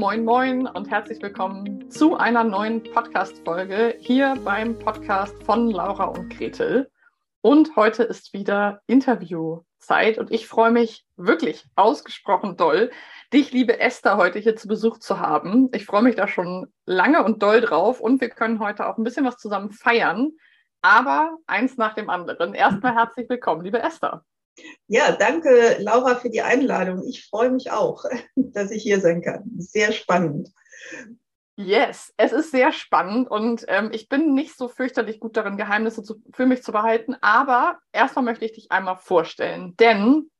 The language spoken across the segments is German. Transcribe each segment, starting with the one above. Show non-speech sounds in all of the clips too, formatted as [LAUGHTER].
moin, moin und herzlich willkommen zu einer neuen Podcast-Folge hier beim Podcast von Laura und Gretel. Und heute ist wieder Interviewzeit und ich freue mich wirklich ausgesprochen doll, dich, liebe Esther, heute hier zu Besuch zu haben. Ich freue mich da schon lange und doll drauf und wir können heute auch ein bisschen was zusammen feiern, aber eins nach dem anderen. Erstmal herzlich willkommen, liebe Esther. Ja, danke Laura für die Einladung. Ich freue mich auch, [LAUGHS] dass ich hier sein kann. Sehr spannend. Yes, es ist sehr spannend und ähm, ich bin nicht so fürchterlich gut darin, Geheimnisse zu, für mich zu behalten, aber erstmal möchte ich dich einmal vorstellen, denn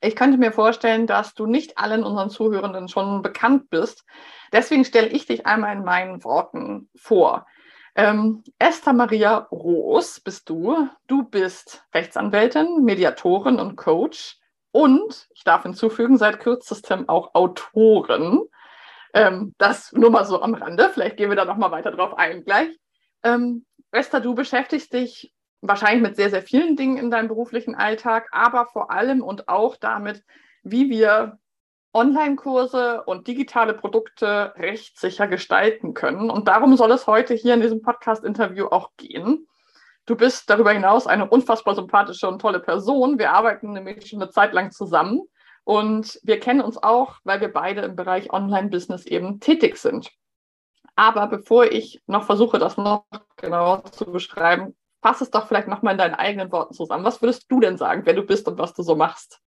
ich könnte mir vorstellen, dass du nicht allen unseren Zuhörenden schon bekannt bist. Deswegen stelle ich dich einmal in meinen Worten vor. Ähm, Esther Maria Roos bist du. Du bist Rechtsanwältin, Mediatorin und Coach und, ich darf hinzufügen, seit kürzestem auch Autorin. Ähm, das nur mal so am Rande. Vielleicht gehen wir da noch mal weiter drauf ein gleich. Ähm, Esther, du beschäftigst dich wahrscheinlich mit sehr, sehr vielen Dingen in deinem beruflichen Alltag, aber vor allem und auch damit, wie wir Online-Kurse und digitale Produkte rechtssicher gestalten können. Und darum soll es heute hier in diesem Podcast-Interview auch gehen. Du bist darüber hinaus eine unfassbar sympathische und tolle Person. Wir arbeiten nämlich schon eine Zeit lang zusammen und wir kennen uns auch, weil wir beide im Bereich Online-Business eben tätig sind. Aber bevor ich noch versuche, das noch genauer zu beschreiben, fass es doch vielleicht nochmal in deinen eigenen Worten zusammen. Was würdest du denn sagen, wer du bist und was du so machst?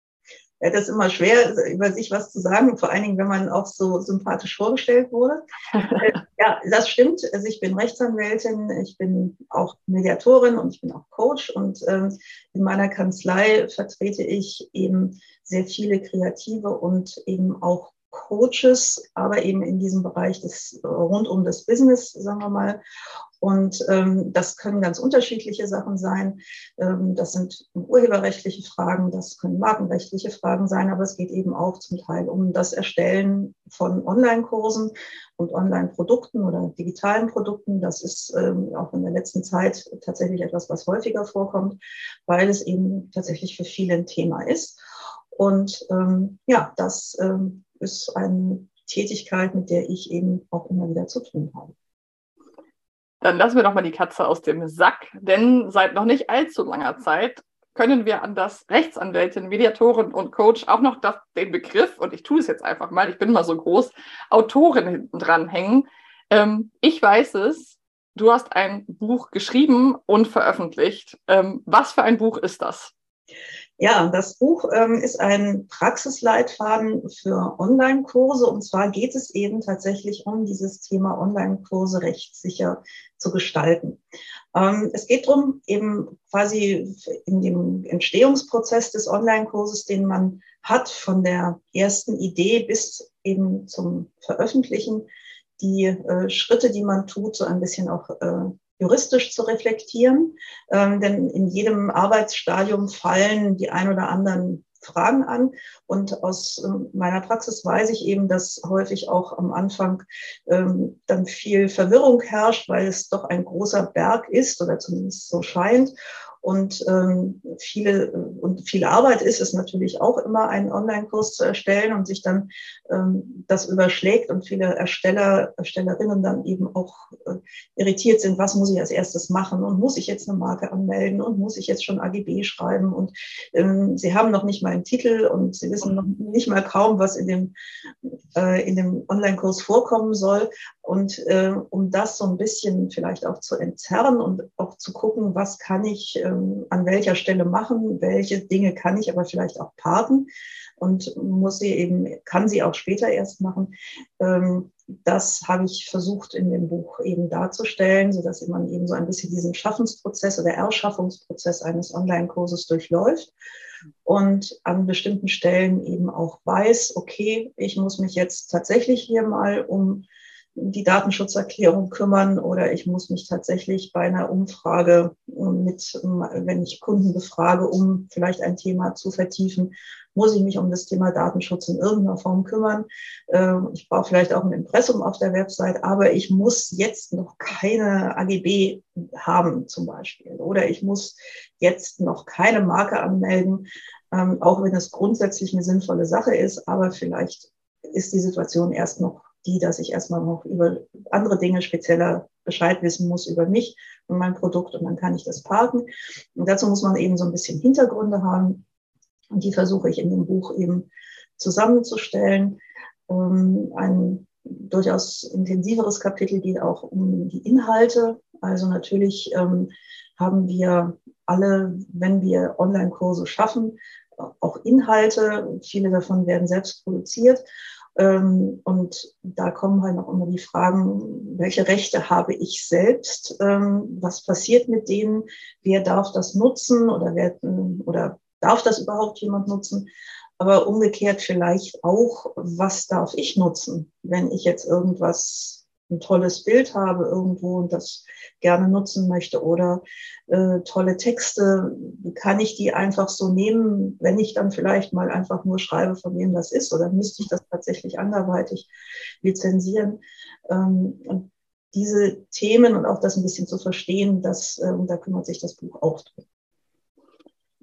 Ja, das ist immer schwer, über sich was zu sagen, vor allen Dingen, wenn man auch so sympathisch vorgestellt wurde. [LAUGHS] Ja, das stimmt. Also ich bin Rechtsanwältin, ich bin auch Mediatorin und ich bin auch Coach und ähm, in meiner Kanzlei vertrete ich eben sehr viele Kreative und eben auch Coaches, aber eben in diesem Bereich des rund um das Business, sagen wir mal. Und ähm, das können ganz unterschiedliche Sachen sein. Ähm, das sind urheberrechtliche Fragen, das können markenrechtliche Fragen sein, aber es geht eben auch zum Teil um das Erstellen von Online-Kursen und Online-Produkten oder digitalen Produkten. Das ist ähm, auch in der letzten Zeit tatsächlich etwas, was häufiger vorkommt, weil es eben tatsächlich für viele ein Thema ist. Und ähm, ja, das ähm, ist eine Tätigkeit, mit der ich eben auch immer wieder zu tun habe. Dann lassen wir doch mal die Katze aus dem Sack, denn seit noch nicht allzu langer Zeit können wir an das Rechtsanwältin, Mediatorin und Coach auch noch das, den Begriff, und ich tue es jetzt einfach mal, ich bin mal so groß, Autorin hinten dran hängen. Ähm, ich weiß es, du hast ein Buch geschrieben und veröffentlicht. Ähm, was für ein Buch ist das? Ja, das Buch ähm, ist ein Praxisleitfaden für Online-Kurse. Und zwar geht es eben tatsächlich um dieses Thema Online-Kurse rechtssicher zu gestalten. Ähm, es geht darum, eben quasi in dem Entstehungsprozess des Online-Kurses, den man hat, von der ersten Idee bis eben zum Veröffentlichen, die äh, Schritte, die man tut, so ein bisschen auch äh, juristisch zu reflektieren. Ähm, denn in jedem Arbeitsstadium fallen die ein oder anderen Fragen an. Und aus ähm, meiner Praxis weiß ich eben, dass häufig auch am Anfang ähm, dann viel Verwirrung herrscht, weil es doch ein großer Berg ist oder zumindest so scheint. Und ähm, viele und viel Arbeit ist es natürlich auch immer, einen Online-Kurs zu erstellen und sich dann ähm, das überschlägt und viele Ersteller, Erstellerinnen dann eben auch äh, irritiert sind, was muss ich als erstes machen und muss ich jetzt eine Marke anmelden und muss ich jetzt schon AGB schreiben und ähm, sie haben noch nicht mal einen Titel und sie wissen noch nicht mal kaum, was in dem, äh, in dem Online-Kurs vorkommen soll. Und äh, um das so ein bisschen vielleicht auch zu entzerren und auch zu gucken, was kann ich ähm, an welcher Stelle machen, welche Dinge kann ich aber vielleicht auch parken und muss sie eben, kann sie auch später erst machen. Ähm, das habe ich versucht in dem Buch eben darzustellen, so dass man eben so ein bisschen diesen Schaffensprozess oder Erschaffungsprozess eines Online-Kurses durchläuft und an bestimmten Stellen eben auch weiß, okay, ich muss mich jetzt tatsächlich hier mal um die Datenschutzerklärung kümmern oder ich muss mich tatsächlich bei einer Umfrage mit, wenn ich Kunden befrage, um vielleicht ein Thema zu vertiefen, muss ich mich um das Thema Datenschutz in irgendeiner Form kümmern. Ähm, ich brauche vielleicht auch ein Impressum auf der Website, aber ich muss jetzt noch keine AGB haben zum Beispiel oder ich muss jetzt noch keine Marke anmelden, ähm, auch wenn es grundsätzlich eine sinnvolle Sache ist, aber vielleicht ist die Situation erst noch die, dass ich erstmal noch über andere Dinge spezieller Bescheid wissen muss über mich und mein Produkt und dann kann ich das parken. Und dazu muss man eben so ein bisschen Hintergründe haben und die versuche ich in dem Buch eben zusammenzustellen. Ähm, ein durchaus intensiveres Kapitel geht auch um die Inhalte. Also natürlich ähm, haben wir alle, wenn wir Online-Kurse schaffen, auch Inhalte. Viele davon werden selbst produziert. Ähm, und da kommen halt noch immer die Fragen, welche Rechte habe ich selbst? Ähm, was passiert mit denen? Wer darf das nutzen oder wer, oder darf das überhaupt jemand nutzen? Aber umgekehrt vielleicht auch, was darf ich nutzen, wenn ich jetzt irgendwas ein tolles Bild habe irgendwo und das gerne nutzen möchte oder äh, tolle Texte, kann ich die einfach so nehmen, wenn ich dann vielleicht mal einfach nur schreibe, von wem das ist oder müsste ich das tatsächlich anderweitig lizenzieren. Ähm, und diese Themen und auch das ein bisschen zu verstehen, das, äh, da kümmert sich das Buch auch drum.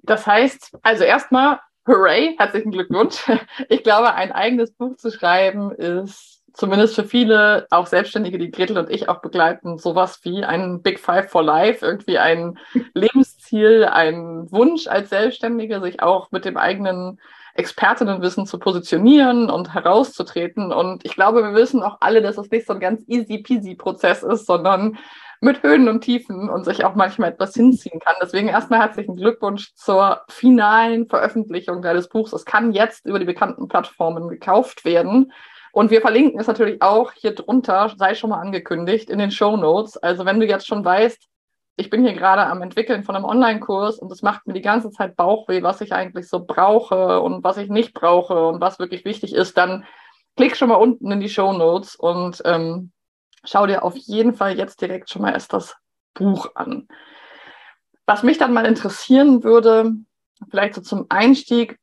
Das heißt, also erstmal, hooray, herzlichen Glückwunsch. Ich glaube, ein eigenes Buch zu schreiben ist zumindest für viele, auch Selbstständige, die Gretel und ich auch begleiten, sowas wie ein Big Five for Life, irgendwie ein [LAUGHS] Lebensziel, ein Wunsch als Selbstständige, sich auch mit dem eigenen Expertinnenwissen zu positionieren und herauszutreten. Und ich glaube, wir wissen auch alle, dass es nicht so ein ganz easy peasy Prozess ist, sondern mit Höhen und Tiefen und sich auch manchmal etwas hinziehen kann. Deswegen erstmal herzlichen Glückwunsch zur finalen Veröffentlichung deines Buchs. Es kann jetzt über die bekannten Plattformen gekauft werden. Und wir verlinken es natürlich auch hier drunter, sei schon mal angekündigt, in den Show Notes. Also wenn du jetzt schon weißt, ich bin hier gerade am Entwickeln von einem Online-Kurs und es macht mir die ganze Zeit Bauchweh, was ich eigentlich so brauche und was ich nicht brauche und was wirklich wichtig ist, dann klick schon mal unten in die Show Notes und ähm, schau dir auf jeden Fall jetzt direkt schon mal erst das Buch an. Was mich dann mal interessieren würde, vielleicht so zum Einstieg,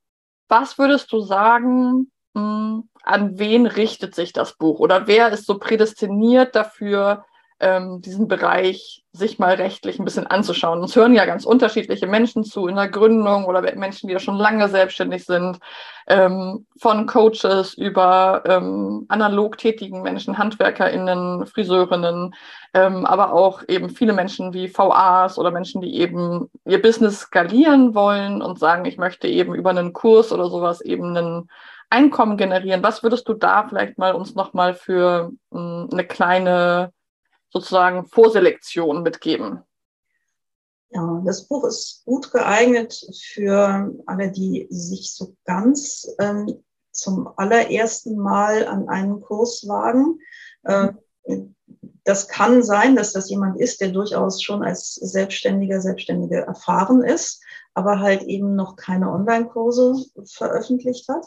was würdest du sagen, hm, an wen richtet sich das Buch oder wer ist so prädestiniert dafür, ähm, diesen Bereich sich mal rechtlich ein bisschen anzuschauen. Uns hören ja ganz unterschiedliche Menschen zu in der Gründung oder Menschen, die ja schon lange selbstständig sind, ähm, von Coaches über ähm, analog tätigen Menschen, HandwerkerInnen, Friseurinnen, ähm, aber auch eben viele Menschen wie VAs oder Menschen, die eben ihr Business skalieren wollen und sagen, ich möchte eben über einen Kurs oder sowas eben einen Einkommen generieren. Was würdest du da vielleicht mal uns nochmal für mh, hm, eine kleine sozusagen Vorselektion mitgeben? Ja, das Buch ist gut geeignet für alle, die sich so ganz ähm, zum allerersten Mal an einen Kurs wagen. Ähm, das kann sein, dass das jemand ist, der durchaus schon als Selbstständiger, Selbstständige erfahren ist, aber halt eben noch keine Online-Kurse veröffentlicht hat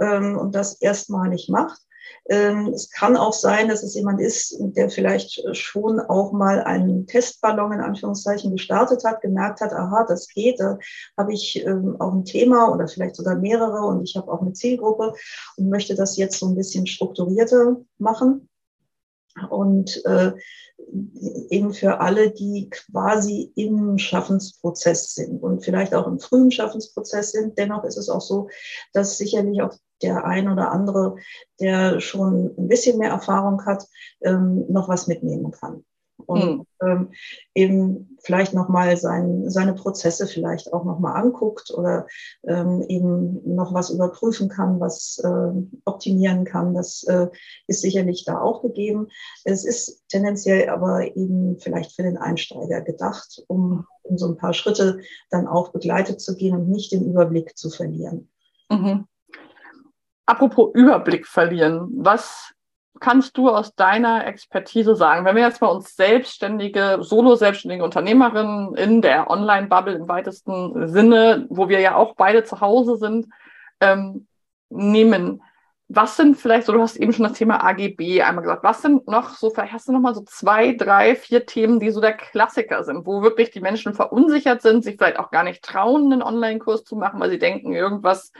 ähm, und das erstmalig macht. Ähm, es kann auch sein, dass es jemand ist, der vielleicht schon auch mal einen Testballon in Anführungszeichen gestartet hat, gemerkt hat, aha, das geht, da habe ich ähm, auch ein Thema oder vielleicht sogar mehrere und ich habe auch eine Zielgruppe und möchte das jetzt so ein bisschen strukturierter machen. Und äh, eben für alle, die quasi im Schaffensprozess sind und vielleicht auch im frühen Schaffensprozess sind. Dennoch ist es auch so, dass sicherlich auch der ein oder andere, der schon ein bisschen mehr Erfahrung hat, ähm, noch was mitnehmen kann und mhm. ähm, eben vielleicht nochmal sein, seine Prozesse vielleicht auch nochmal anguckt oder ähm, eben noch was überprüfen kann, was äh, optimieren kann. Das äh, ist sicherlich da auch gegeben. Es ist tendenziell aber eben vielleicht für den Einsteiger gedacht, um, um so ein paar Schritte dann auch begleitet zu gehen und nicht den Überblick zu verlieren. Mhm. Apropos Überblick verlieren, was kannst du aus deiner Expertise sagen, wenn wir jetzt mal uns selbstständige, solo-selbstständige Unternehmerinnen in der Online-Bubble im weitesten Sinne, wo wir ja auch beide zu Hause sind, ähm, nehmen, was sind vielleicht so, du hast eben schon das Thema AGB einmal gesagt, was sind noch so, vielleicht hast du noch mal so zwei, drei, vier Themen, die so der Klassiker sind, wo wirklich die Menschen verunsichert sind, sich vielleicht auch gar nicht trauen, einen Online-Kurs zu machen, weil sie denken, irgendwas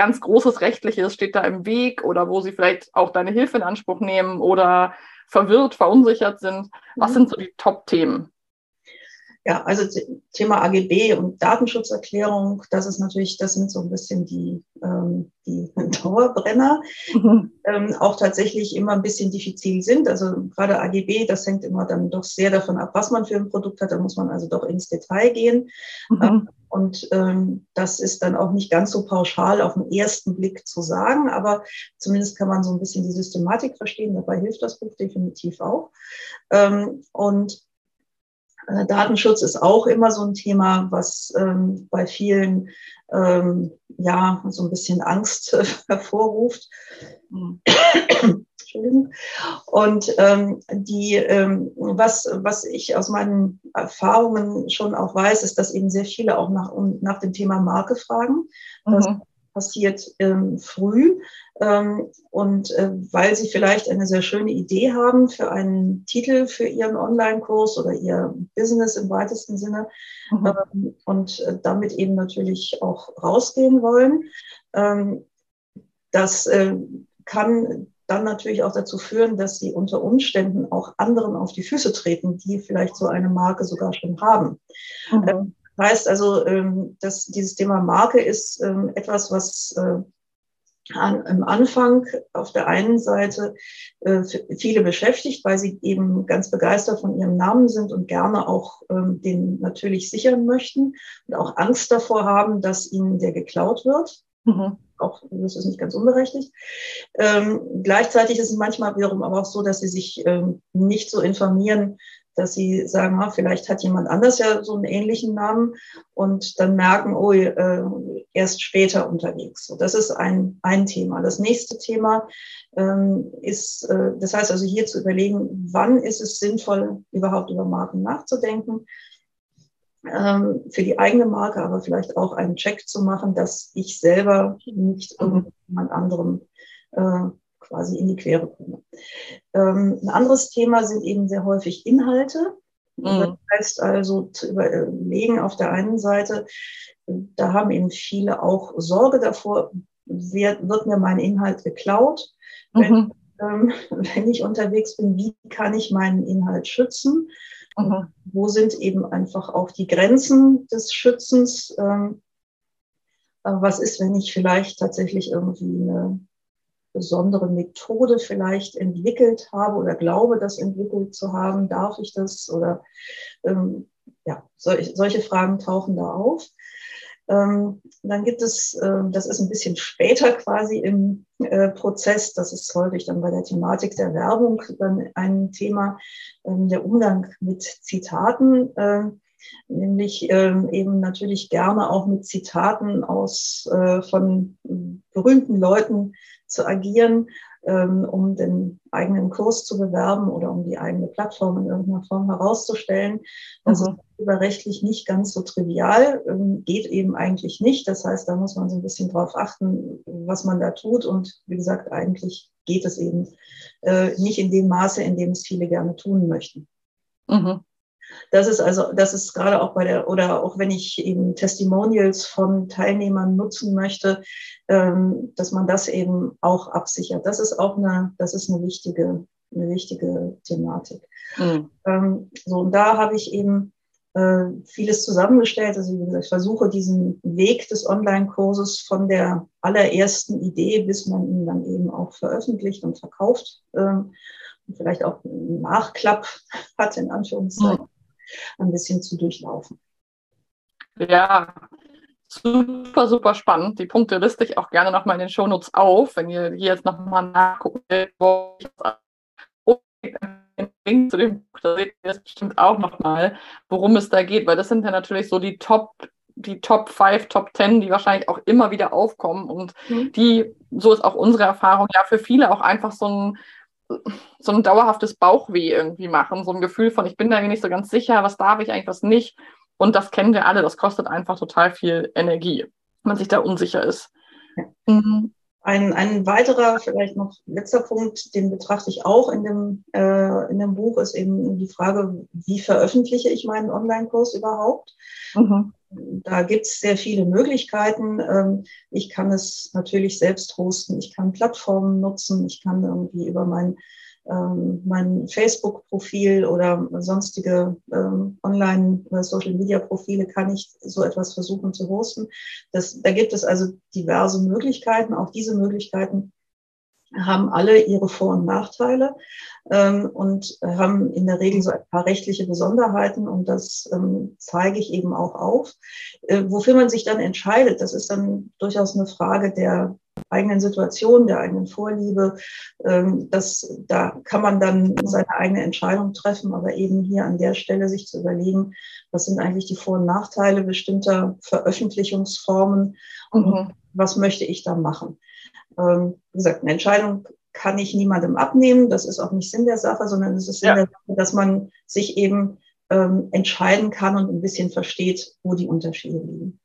ganz Großes Rechtliches steht da im Weg oder wo sie vielleicht auch deine Hilfe in Anspruch nehmen oder verwirrt, verunsichert sind. Was mhm. sind so die Top-Themen? Ja, also Thema AGB und Datenschutzerklärung, das ist natürlich, das sind so ein bisschen die, ähm, die [LAUGHS] Dauerbrenner, mhm. ähm, auch tatsächlich immer ein bisschen diffizil sind. Also gerade AGB, das hängt immer dann doch sehr davon ab, was man für ein Produkt hat. Da muss man also doch ins Detail gehen. Mhm. Ähm, und ähm, das ist dann auch nicht ganz so pauschal auf den ersten Blick zu sagen, aber zumindest kann man so ein bisschen die Systematik verstehen. Dabei hilft das Buch definitiv auch. Ähm, und äh, Datenschutz ist auch immer so ein Thema, was ähm, bei vielen ähm, ja so ein bisschen Angst äh, [LAUGHS] hervorruft. Entschuldigung. Und ähm, die, ähm, was, was ich aus meinen Erfahrungen schon auch weiß, ist, dass eben sehr viele auch nach, nach dem Thema Marke fragen. Das mhm. passiert ähm, früh. Ähm, und äh, weil sie vielleicht eine sehr schöne Idee haben für einen Titel für ihren Online-Kurs oder ihr Business im weitesten Sinne mhm. ähm, und äh, damit eben natürlich auch rausgehen wollen. Ähm, das äh, kann dann natürlich auch dazu führen, dass sie unter Umständen auch anderen auf die Füße treten, die vielleicht so eine Marke sogar schon haben. Mhm. Ähm, heißt also, ähm, dass dieses Thema Marke ist ähm, etwas, was äh, an, am Anfang auf der einen Seite äh, viele beschäftigt, weil sie eben ganz begeistert von ihrem Namen sind und gerne auch ähm, den natürlich sichern möchten und auch Angst davor haben, dass ihnen der geklaut wird. Mhm auch, das ist nicht ganz unberechtigt. Ähm, gleichzeitig ist es manchmal wiederum aber auch so, dass sie sich ähm, nicht so informieren, dass sie sagen, ah, vielleicht hat jemand anders ja so einen ähnlichen Namen und dann merken, oh, äh, erst später unterwegs. So, das ist ein, ein Thema. Das nächste Thema ähm, ist, äh, das heißt also hier zu überlegen, wann ist es sinnvoll, überhaupt über Marken nachzudenken ähm, für die eigene Marke, aber vielleicht auch einen Check zu machen, dass ich selber nicht irgendjemand anderem äh, quasi in die Quere komme. Ähm, ein anderes Thema sind eben sehr häufig Inhalte. Mhm. Das heißt also zu überlegen auf der einen Seite, da haben eben viele auch Sorge davor, wird, wird mir mein Inhalt geklaut? Mhm. Wenn, ähm, [LAUGHS] wenn ich unterwegs bin, wie kann ich meinen Inhalt schützen? Mhm. Wo sind eben einfach auch die Grenzen des Schützens? Ähm, was ist, wenn ich vielleicht tatsächlich irgendwie eine besondere Methode vielleicht entwickelt habe oder glaube, das entwickelt zu haben? Darf ich das? Oder ähm, ja, solch, solche Fragen tauchen da auf. Ähm, dann gibt es, das ist ein bisschen später quasi im Prozess, das ist häufig dann bei der Thematik der Werbung dann ein Thema, ähm, der Umgang mit Zitaten, äh, nämlich ähm, eben natürlich gerne auch mit Zitaten aus äh, von berühmten Leuten zu agieren. ähm, um den eigenen Kurs zu bewerben oder um die eigene Plattform in irgendeiner Form herauszustellen. Das mhm. ist überrechtlich nicht ganz so trivial, ähm, geht eben eigentlich nicht. Das heißt, da muss man so ein bisschen drauf achten, was man da tut. Und wie gesagt, eigentlich geht es eben äh, nicht in dem Maße, in dem es viele gerne tun möchten. Mhm. Das ist also, das ist gerade auch bei der, oder auch wenn ich eben Testimonials von Teilnehmern nutzen möchte, ähm, dass man das eben auch absichert. Das ist auch eine, das ist eine wichtige, eine wichtige Thematik. Mhm. Ähm, so, und da habe ich eben äh, vieles zusammengestellt. Also wie gesagt, ich versuche diesen Weg des Online-Kurses von der allerersten Idee, bis man ihn dann eben auch veröffentlicht und verkauft ähm, und vielleicht auch einen Nachklapp [LAUGHS] hat, in Anführungszeichen, ein bisschen zu durchlaufen. Ja, super, super spannend. Die Punkte liste ich auch gerne nochmal in den Shownotes auf, wenn ihr hier jetzt nochmal nachgucken wo ich Link zu dem Buch, da seht ihr das bestimmt auch nochmal, worum es da geht, weil das sind ja natürlich so die Top, die Top 5, Top 10, die wahrscheinlich auch immer wieder aufkommen und mhm. die, so ist auch unsere Erfahrung, ja für viele auch einfach so ein so ein dauerhaftes Bauchweh irgendwie machen, so ein Gefühl von, ich bin da nicht so ganz sicher, was darf ich eigentlich, was nicht. Und das kennen wir alle, das kostet einfach total viel Energie, wenn man sich da unsicher ist. Mhm. Ein, ein weiterer, vielleicht noch letzter Punkt, den betrachte ich auch in dem, äh, in dem Buch, ist eben die Frage, wie veröffentliche ich meinen Online-Kurs überhaupt? Mhm. Da gibt es sehr viele Möglichkeiten. Ähm, ich kann es natürlich selbst hosten, ich kann Plattformen nutzen, ich kann irgendwie über mein ähm, mein Facebook-Profil oder sonstige ähm, Online-Social-Media-Profile kann ich so etwas versuchen zu hosten. Das, da gibt es also diverse Möglichkeiten. Auch diese Möglichkeiten haben alle ihre Vor- und Nachteile ähm, und haben in der Regel so ein paar rechtliche Besonderheiten und das ähm, zeige ich eben auch auf. Äh, wofür man sich dann entscheidet, das ist dann durchaus eine Frage der eigenen Situation, der eigenen Vorliebe. Ähm, das, da kann man dann seine eigene Entscheidung treffen, aber eben hier an der Stelle sich zu überlegen, was sind eigentlich die Vor- und Nachteile bestimmter Veröffentlichungsformen mhm. Was möchte ich da machen. Ähm, wie gesagt, eine Entscheidung kann ich niemandem abnehmen. Das ist auch nicht Sinn der Sache, sondern es ist Sinn ja. der Sache, dass man sich eben ähm, entscheiden kann und ein bisschen versteht, wo die Unterschiede liegen.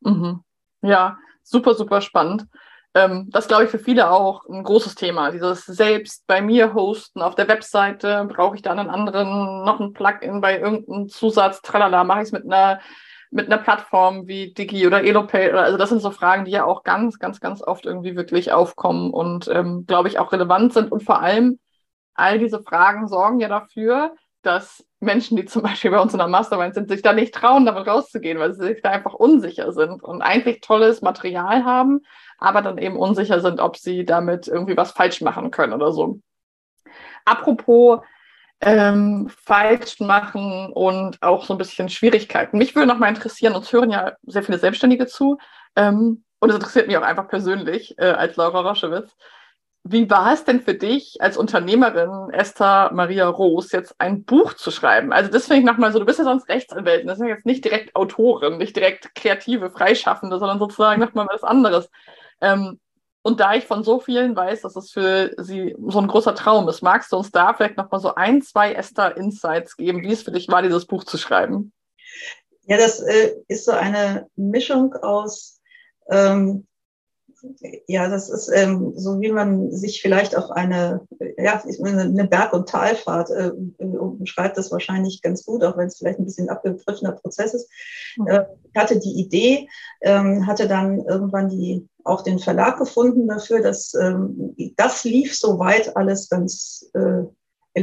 Mhm. Ja, super, super spannend. Ähm, das glaube ich für viele auch ein großes Thema. Dieses selbst bei mir hosten auf der Webseite, brauche ich da einen anderen, noch ein Plugin bei irgendeinem Zusatz, tralala, mache ich es mit einer mit einer Plattform wie Digi oder Elopay. Also das sind so Fragen, die ja auch ganz, ganz, ganz oft irgendwie wirklich aufkommen und ähm, glaube ich auch relevant sind. Und vor allem all diese Fragen sorgen ja dafür, dass Menschen, die zum [LAUGHS] Beispiel bei uns in der Mastermind sind, sich da nicht trauen, damit rauszugehen, weil sie sich da einfach unsicher sind und eigentlich tolles Material haben, aber dann eben unsicher sind, ob sie damit irgendwie was falsch machen können oder so. Apropos ähm, falsch machen und auch so ein bisschen Schwierigkeiten. Mich würde noch mal interessieren, uns hören ja sehr viele Selbstständige zu ähm, und es interessiert mich auch einfach persönlich äh, als Laura Roschewitz. Wie war es denn für dich als Unternehmerin, Esther Maria Roos, jetzt ein Buch zu schreiben? Also das finde ich nochmal so, du bist ja sonst Rechtsanwältin, das ist jetzt nicht direkt Autorin, nicht direkt kreative, Freischaffende, sondern sozusagen nochmal was anderes. Ähm, und da ich von so vielen weiß, dass es für sie so ein großer Traum ist, magst du uns da vielleicht nochmal so ein, zwei Esther-Insights geben, wie es für dich war, dieses Buch zu schreiben? Ja, das äh, ist so eine Mischung aus ähm, ja, das ist ähm, so, wie man sich vielleicht auf eine, ja, eine Berg- und Talfahrt äh, beschreibt das wahrscheinlich ganz gut, auch wenn es vielleicht ein bisschen abgegriffener Prozess ist. Äh, hatte die Idee, ähm, hatte dann irgendwann die auch den Verlag gefunden dafür, dass ähm, das lief soweit alles ganz äh,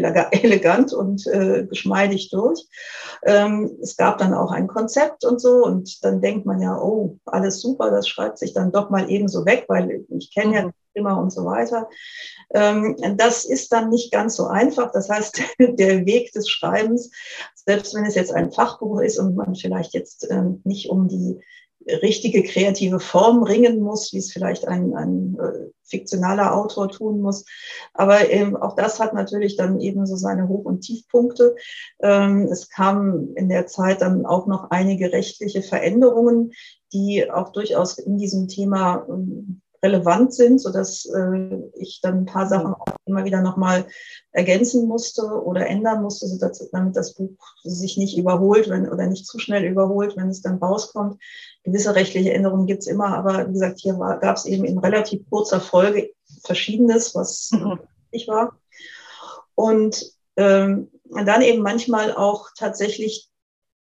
[LAUGHS] elegant und äh, geschmeidig durch. Ähm, es gab dann auch ein Konzept und so und dann denkt man ja, oh, alles super, das schreibt sich dann doch mal eben so weg, weil ich kenne ja immer und so weiter. Ähm, das ist dann nicht ganz so einfach. Das heißt, [LAUGHS] der Weg des Schreibens, selbst wenn es jetzt ein Fachbuch ist und man vielleicht jetzt ähm, nicht um die richtige kreative Form ringen muss, wie es vielleicht ein, ein äh, fiktionaler Autor tun muss. Aber ähm, auch das hat natürlich dann eben so seine Hoch- und Tiefpunkte. Ähm, es kamen in der Zeit dann auch noch einige rechtliche Veränderungen, die auch durchaus in diesem Thema ähm, relevant sind, so dass äh, ich dann ein paar Sachen auch immer wieder nochmal ergänzen musste oder ändern musste, so dass, damit das Buch sich nicht überholt wenn, oder nicht zu schnell überholt, wenn es dann rauskommt. Gewisse rechtliche Änderungen gibt's immer, aber wie gesagt, hier gab es eben in relativ kurzer Folge Verschiedenes, was mhm. wichtig war. Und ähm, dann eben manchmal auch tatsächlich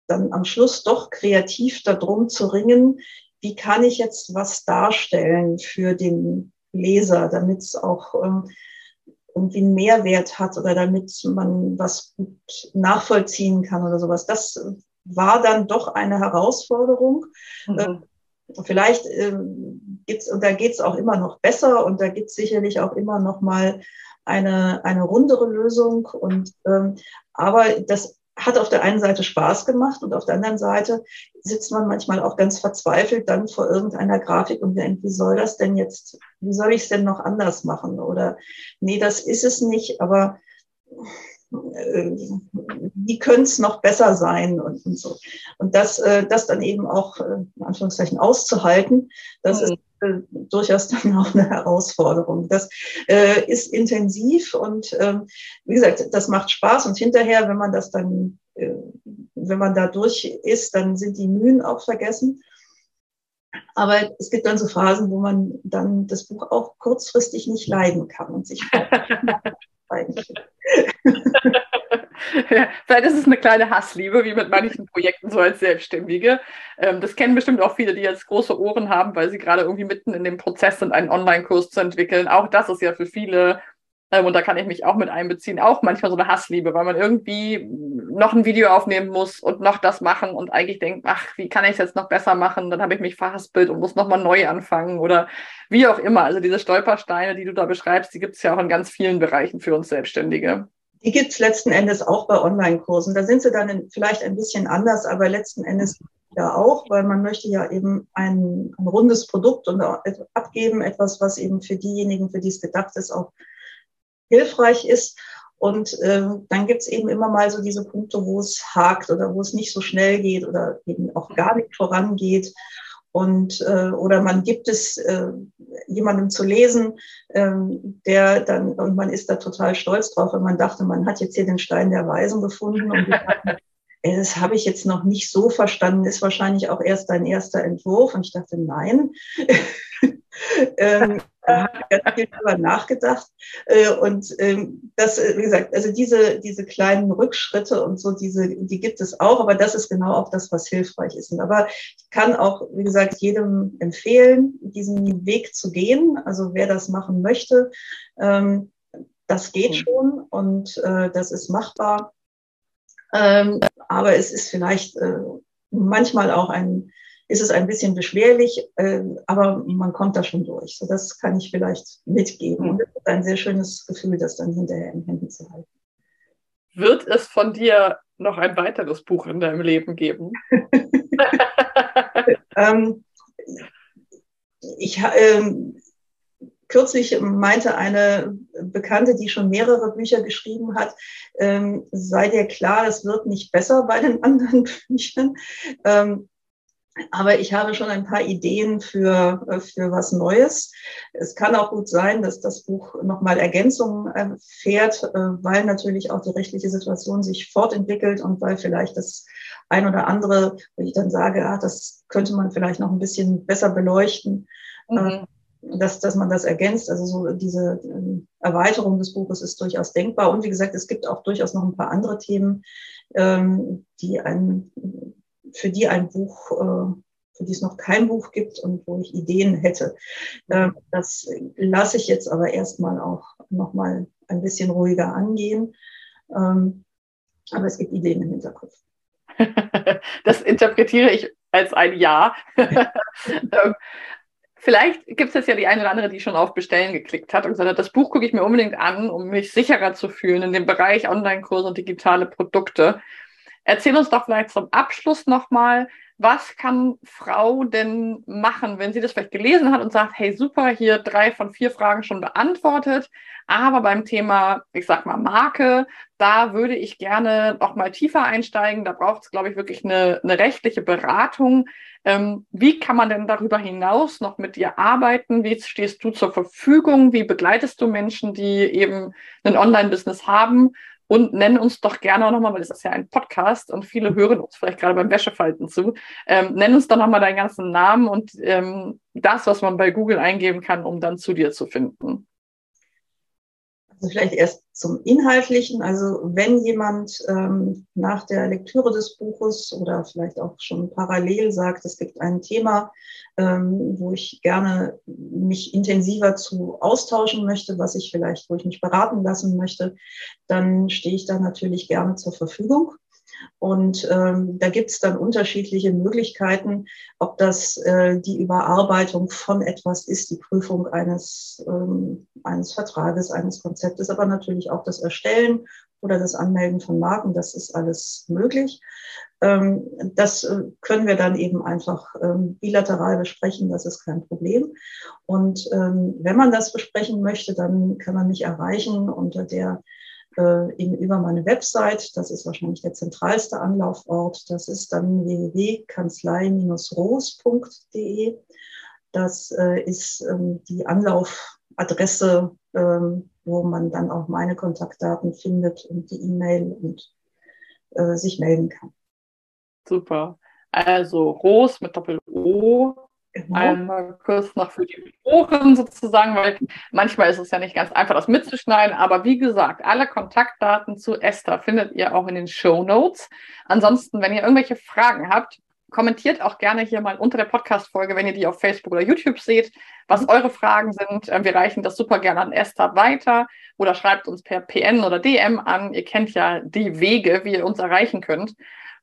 dann am Schluss doch kreativ darum zu ringen, wie kann ich jetzt was darstellen für den Leser, damit es auch ähm, irgendwie einen Mehrwert hat oder damit man was gut nachvollziehen kann oder sowas. Das war dann doch eine Herausforderung. Mhm. Äh, vielleicht äh, gibt's und da geht's auch immer noch besser und da gibt's sicherlich auch immer noch mal eine eine rundere Lösung und ähm, aber das hat auf der einen Seite Spaß gemacht und auf der anderen Seite sitzt man manchmal auch ganz verzweifelt dann vor irgendeiner Grafik und denkt, wie soll das denn jetzt, wie soll ich es denn noch anders machen? Oder nee, das ist es nicht, aber äh, wie könnte es noch besser sein und, und, so. Und das, äh, das dann eben auch äh, in Anführungszeichen auszuhalten, das mhm. ist äh, durchaus dann [LAUGHS] auch eine Herausforderung. Das äh, ist intensiv und äh, wie gesagt, das macht Spaß und hinterher, wenn man das dann, äh, wenn man da durch ist, dann sind die Mühen auch vergessen. Aber es gibt dann so Phasen, wo man dann das Buch auch kurzfristig nicht leiden kann und sich [LAUGHS] ja, vielleicht ist es eine kleine Hassliebe, wie mit manchen Projekten so als Selbstständige. Ähm, das kennen bestimmt auch viele, die jetzt große Ohren haben, weil sie gerade irgendwie mitten in dem Prozess sind, einen Online-Kurs zu entwickeln. Auch das ist ja für viele Ähm, und da kann ich mich auch mit einbeziehen. Auch manchmal so eine Hassliebe, weil man irgendwie noch ein Video aufnehmen muss und noch das machen und eigentlich denkt, ach, wie kann ich es jetzt noch besser machen? Dann habe ich mich verhaspelt und muss nochmal neu anfangen oder wie auch immer. Also diese Stolpersteine, die du da beschreibst, die gibt es ja auch in ganz vielen Bereichen für uns Selbstständige. Die gibt es letzten Endes auch bei Online-Kursen. Da sind sie dann vielleicht ein bisschen anders, aber letzten Endes ja auch, weil man möchte ja eben ein, ein rundes Produkt und abgeben, etwas, was eben für diejenigen, für die es gedacht ist, auch hilfreich ist. Und äh, dann gibt's eben immer mal so diese Punkte, wo es hakt oder wo es nicht so schnell geht oder eben auch gar nicht vorangeht. Und äh, oder man gibt es äh, jemandem zu lesen, ähm, der dann, und man ist da total stolz drauf, wenn man dachte, man hat jetzt hier den Stein der Weisen gefunden und dachten, [LAUGHS] das habe ich jetzt noch nicht so verstanden, ist wahrscheinlich auch erst dein erster Entwurf. Und ich dachte, nein. [LAUGHS] ähm, habe ich ganz viel darüber nachgedacht. Äh, und ähm, das, äh, wie gesagt, also diese, diese kleinen Rückschritte und so, diese, die gibt es auch, aber das ist genau auch das, was hilfreich ist. Aber ich kann auch, wie gesagt, jedem empfehlen, diesen Weg zu gehen. Also wer das machen möchte, ähm, das geht schon und äh, das ist machbar. Ähm, aber es ist vielleicht äh, manchmal auch ein, ist es ein bisschen beschwerlich, äh, aber man kommt da schon durch. So, das kann ich vielleicht mitgeben. Und es ist ein sehr schönes Gefühl, das dann hinterher in Händen zu halten. Wird es von dir noch ein weiteres Buch in deinem Leben geben? [LAUGHS] ähm, ich, ähm, kürzlich meinte eine Bekannte, die schon mehrere Bücher geschrieben hat, ähm, sei dir klar, es wird nicht besser bei den [LAUGHS] anderen Büchern. Ähm, aber ich habe schon ein paar Ideen für, für was Neues. Es kann auch gut sein, dass das Buch nochmal Ergänzungen erfährt, äh, weil natürlich auch die rechtliche Situation sich fortentwickelt und weil vielleicht das ein oder andere, wo ich dann sage, ah, das könnte man vielleicht noch ein bisschen besser beleuchten. Mhm. Äh, dass, dass man das ergänzt. Also so diese Erweiterung des Buches ist durchaus denkbar. Und wie gesagt, es gibt auch durchaus noch ein paar andere Themen, ähm, die ein, für die ein Buch, äh, für die es noch kein Buch gibt und wo ich Ideen hätte. Ähm, das lasse ich jetzt aber erstmal auch nochmal ein bisschen ruhiger angehen. Ähm, aber es gibt Ideen im Hinterkopf. [LAUGHS] Das interpretiere ich als ein Ja. [LAUGHS] Ähm, Vielleicht gibt es jetzt ja die eine oder andere, die schon auf Bestellen geklickt hat und gesagt hat, das Buch gucke ich mir unbedingt an, um mich sicherer zu fühlen in dem Bereich Online-Kurse und digitale Produkte. Erzähl uns doch vielleicht zum Abschluss nochmal, was kann Frau denn machen, wenn sie das vielleicht gelesen hat und sagt, hey super, hier drei von vier Fragen schon beantwortet, aber beim Thema, ich sag mal, Marke, da würde ich gerne noch mal tiefer einsteigen. Da braucht es, glaube ich, wirklich eine, eine rechtliche Beratung. Ähm, wie kann man denn darüber hinaus noch mit dir arbeiten? Wie stehst du zur Verfügung? Wie begleitest du Menschen, die eben ein Online-Business haben? Und nennen uns doch gerne nochmal, weil es ist ja ein Podcast und viele hören uns vielleicht gerade beim Wäschefalten zu. Ähm, nenn uns doch nochmal deinen ganzen Namen und ähm, das, was man bei Google eingeben kann, um dann zu dir zu finden. Also vielleicht erst zum Inhaltlichen. Also wenn jemand ähm, nach der Lektüre des Buches oder vielleicht auch schon parallel sagt, es gibt ein Thema, ähm, wo ich gerne mich intensiver zu austauschen möchte, was ich vielleicht, wo ich mich beraten lassen möchte, dann stehe ich da natürlich gerne zur Verfügung. Und ähm, da gibt es dann unterschiedliche Möglichkeiten, ob das äh, die Überarbeitung von etwas ist, die Prüfung eines, ähm, eines Vertrages, eines Konzeptes, aber natürlich auch das Erstellen oder das Anmelden von Marken, das ist alles möglich. Ähm, das äh, können wir dann eben einfach ähm, bilateral besprechen, das ist kein Problem. Und ähm, wenn man das besprechen möchte, dann kann man mich erreichen unter der äh, eben über meine Website. Das ist wahrscheinlich der zentralste Anlaufort. Das ist dann www.kanzlei-roos.de. Das äh, ist ähm, die Anlaufadresse, ähm, wo man dann auch meine Kontaktdaten findet und die E-Mail und äh, sich melden kann. Super. Also Roos mit Doppel-O Genau. Einmal kurz noch für die Ohren sozusagen, weil manchmal ist es ja nicht ganz einfach, das mitzuschneiden. Aber wie gesagt, alle Kontaktdaten zu Esther findet ihr auch in den Show Notes. Ansonsten, wenn ihr irgendwelche Fragen habt, Kommentiert auch gerne hier mal unter der Podcast-Folge, wenn ihr die auf Facebook oder YouTube seht, was eure Fragen sind. Ähm, wir reichen das super gerne an Esther weiter oder schreibt uns per PN oder DM an. Ihr kennt ja die Wege, wie ihr uns erreichen könnt.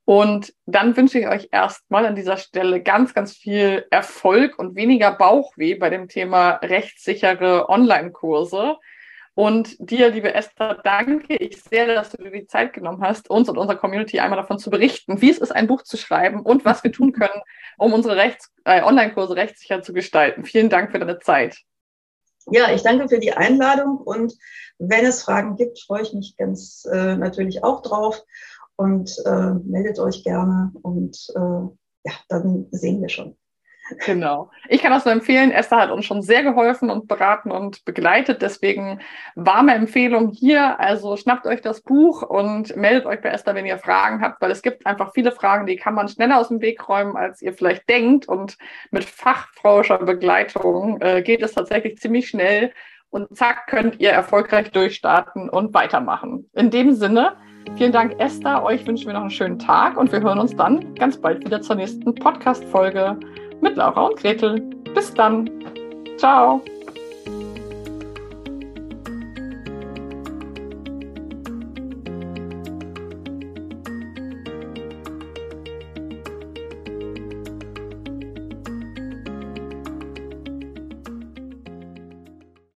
Und dann wünsche ich euch erstmal an dieser Stelle ganz, ganz viel Erfolg und weniger Bauchweh bei dem Thema rechtssichere Online-Kurse. Und dir, liebe Esther, danke ich sehr, dass du dir die Zeit genommen hast, uns und unserer Community einmal davon zu berichten, wie es ist, ein Buch zu schreiben und was wir tun können, um unsere Rechts äh, Online-Kurse rechtssicher zu gestalten. Vielen Dank für deine Zeit. Ja, ich danke für die Einladung und wenn es Fragen gibt, freue ich mich ganz äh, natürlich auch drauf und äh, meldet euch gerne und äh, ja, dann sehen wir schon. Genau. Ich kann das nur empfehlen. Esther hat uns schon sehr geholfen und beraten und begleitet. Deswegen warme Empfehlung hier. Also schnappt euch das Buch und meldet euch bei Esther, wenn ihr Fragen habt, weil es gibt einfach viele Fragen, die kann man schneller aus dem Weg räumen, als ihr vielleicht denkt. Und mit fachfrauischer Begleitung äh, geht es tatsächlich ziemlich schnell. Und zack, könnt ihr erfolgreich durchstarten und weitermachen. In dem Sinne, vielen Dank, Esther. Euch wünschen wir noch einen schönen Tag und wir hören uns dann ganz bald wieder zur nächsten Podcast-Folge mit Laura und Gretel. Bis dann. Ciao.